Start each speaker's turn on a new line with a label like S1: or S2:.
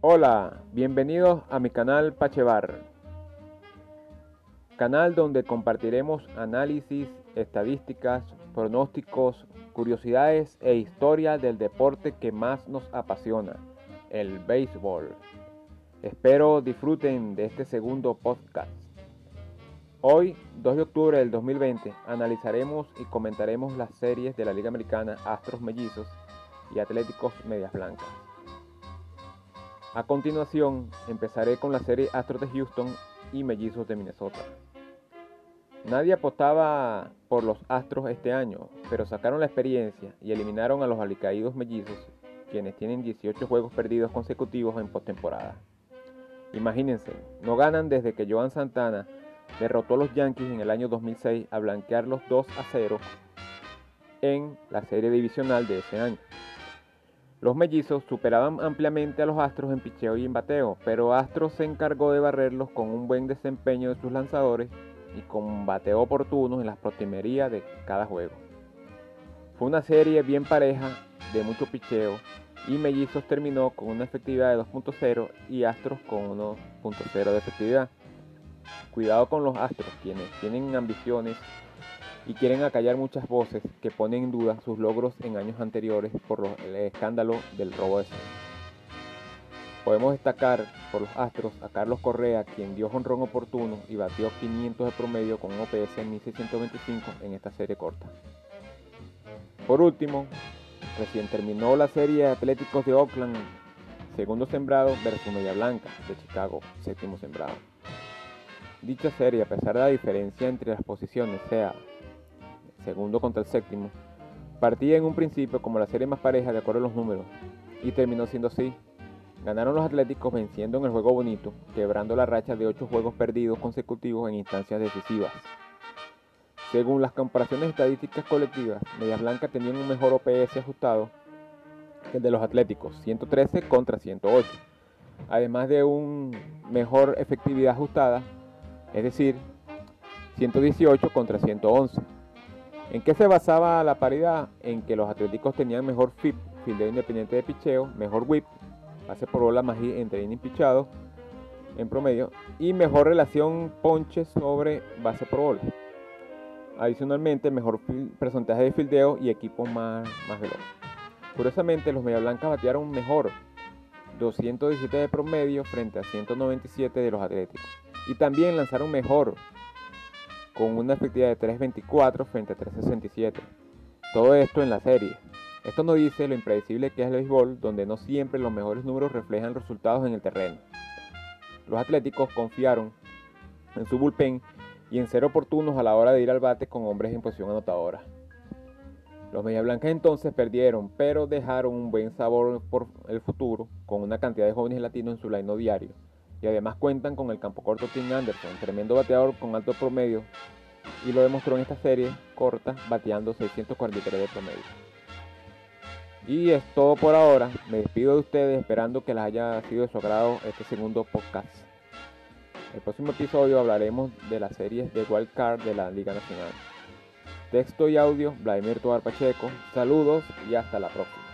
S1: Hola, bienvenidos a mi canal Pachevar, canal donde compartiremos análisis, estadísticas, pronósticos, curiosidades e historia del deporte que más nos apasiona, el béisbol. Espero disfruten de este segundo podcast. Hoy, 2 de octubre del 2020, analizaremos y comentaremos las series de la Liga Americana Astros Mellizos y Atléticos Medias Blancas. A continuación, empezaré con la serie Astros de Houston y Mellizos de Minnesota. Nadie apostaba por los Astros este año, pero sacaron la experiencia y eliminaron a los alicaídos mellizos, quienes tienen 18 juegos perdidos consecutivos en postemporada. Imagínense, no ganan desde que Joan Santana derrotó a los Yankees en el año 2006 a blanquear los 2 a 0 en la serie divisional de ese año. Los mellizos superaban ampliamente a los Astros en picheo y en bateo, pero Astros se encargó de barrerlos con un buen desempeño de sus lanzadores y con bateo oportuno en las protimerías de cada juego. Fue una serie bien pareja, de mucho picheo, y Mellizos terminó con una efectividad de 2.0 y Astros con 1.0 de efectividad. Cuidado con los Astros, quienes tienen ambiciones y quieren acallar muchas voces que ponen en duda sus logros en años anteriores por el escándalo del robo de sangre. Podemos destacar por los Astros a Carlos Correa, quien dio honrón oportuno y batió 500 de promedio con un OPS en 1625 en esta serie corta. Por último, recién terminó la serie de Atléticos de Oakland, segundo sembrado versus Media Blanca de Chicago, séptimo sembrado. Dicha serie, a pesar de la diferencia entre las posiciones, sea segundo contra el séptimo, partía en un principio como la serie más pareja de acuerdo a los números, y terminó siendo así. Ganaron los Atléticos venciendo en el juego bonito, quebrando la racha de 8 juegos perdidos consecutivos en instancias decisivas. Según las comparaciones estadísticas colectivas, Medias Blancas tenían un mejor OPS ajustado que el de los Atléticos, 113 contra 108, además de una mejor efectividad ajustada, es decir, 118 contra 111. ¿En qué se basaba la paridad? En que los Atléticos tenían mejor FIP, fildeo independiente de picheo, mejor whip, base por bola más entre innings pichados en promedio, y mejor relación ponche sobre base por bola. Adicionalmente, mejor porcentaje de fildeo y equipo más, más veloz. Curiosamente, los Media Blancas batearon mejor, 217 de promedio frente a 197 de los Atléticos. Y también lanzaron mejor, con una efectividad de 3.24 frente a 3.67. Todo esto en la serie. Esto nos dice lo impredecible que es el béisbol, donde no siempre los mejores números reflejan resultados en el terreno. Los Atléticos confiaron en su bullpen y en ser oportunos a la hora de ir al bate con hombres en posición anotadora. Los Media Blancas entonces perdieron, pero dejaron un buen sabor por el futuro, con una cantidad de jóvenes latinos en su line diario. Y además cuentan con el campo corto Tim Anderson, tremendo bateador con alto promedio, y lo demostró en esta serie corta, bateando 643 de promedio. Y es todo por ahora. Me despido de ustedes esperando que les haya sido de su agrado este segundo podcast. El próximo episodio hablaremos de las series de Wild Card de la Liga Nacional. Texto y audio, Vladimir Tobar Pacheco. Saludos y hasta la próxima.